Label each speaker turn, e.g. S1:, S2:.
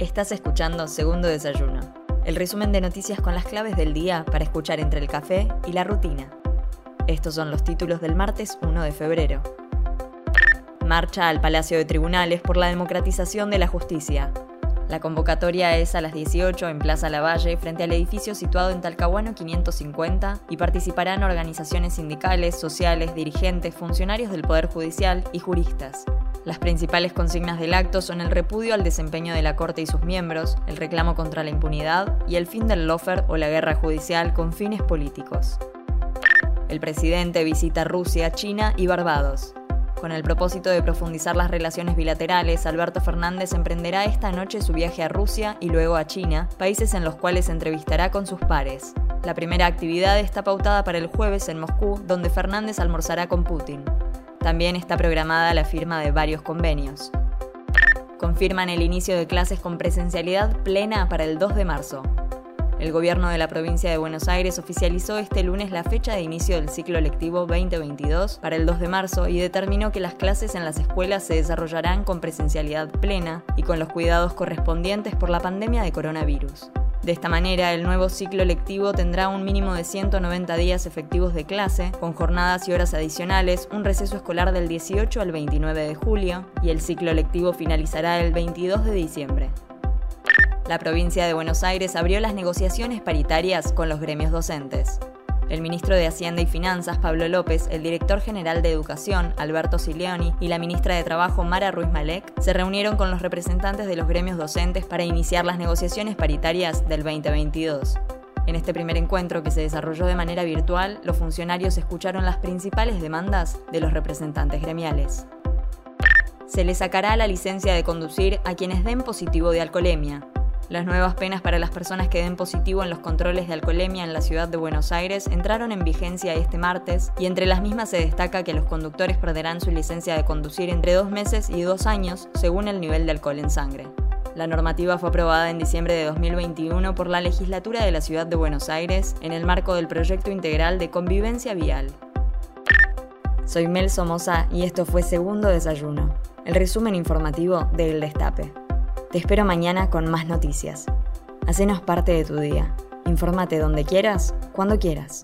S1: Estás escuchando Segundo Desayuno, el resumen de noticias con las claves del día para escuchar entre el café y la rutina. Estos son los títulos del martes 1 de febrero. Marcha al Palacio de Tribunales por la democratización de la justicia. La convocatoria es a las 18 en Plaza Lavalle, frente al edificio situado en Talcahuano 550, y participarán organizaciones sindicales, sociales, dirigentes, funcionarios del Poder Judicial y juristas. Las principales consignas del acto son el repudio al desempeño de la Corte y sus miembros, el reclamo contra la impunidad y el fin del lofer o la guerra judicial con fines políticos. El presidente visita Rusia, China y Barbados. Con el propósito de profundizar las relaciones bilaterales, Alberto Fernández emprenderá esta noche su viaje a Rusia y luego a China, países en los cuales entrevistará con sus pares. La primera actividad está pautada para el jueves en Moscú, donde Fernández almorzará con Putin. También está programada la firma de varios convenios. Confirman el inicio de clases con presencialidad plena para el 2 de marzo. El gobierno de la provincia de Buenos Aires oficializó este lunes la fecha de inicio del ciclo lectivo 2022 para el 2 de marzo y determinó que las clases en las escuelas se desarrollarán con presencialidad plena y con los cuidados correspondientes por la pandemia de coronavirus. De esta manera, el nuevo ciclo lectivo tendrá un mínimo de 190 días efectivos de clase, con jornadas y horas adicionales, un receso escolar del 18 al 29 de julio, y el ciclo lectivo finalizará el 22 de diciembre. La provincia de Buenos Aires abrió las negociaciones paritarias con los gremios docentes. El ministro de Hacienda y Finanzas, Pablo López, el director general de Educación, Alberto Sileoni, y la ministra de Trabajo, Mara Ruiz Malek, se reunieron con los representantes de los gremios docentes para iniciar las negociaciones paritarias del 2022. En este primer encuentro, que se desarrolló de manera virtual, los funcionarios escucharon las principales demandas de los representantes gremiales. Se le sacará la licencia de conducir a quienes den positivo de alcoholemia. Las nuevas penas para las personas que den positivo en los controles de alcoholemia en la ciudad de Buenos Aires entraron en vigencia este martes y entre las mismas se destaca que los conductores perderán su licencia de conducir entre dos meses y dos años según el nivel de alcohol en sangre. La normativa fue aprobada en diciembre de 2021 por la legislatura de la ciudad de Buenos Aires en el marco del proyecto integral de convivencia vial. Soy Mel Somoza y esto fue Segundo Desayuno, el resumen informativo del Destape. Te espero mañana con más noticias. Hacenos parte de tu día. Infórmate donde quieras, cuando quieras.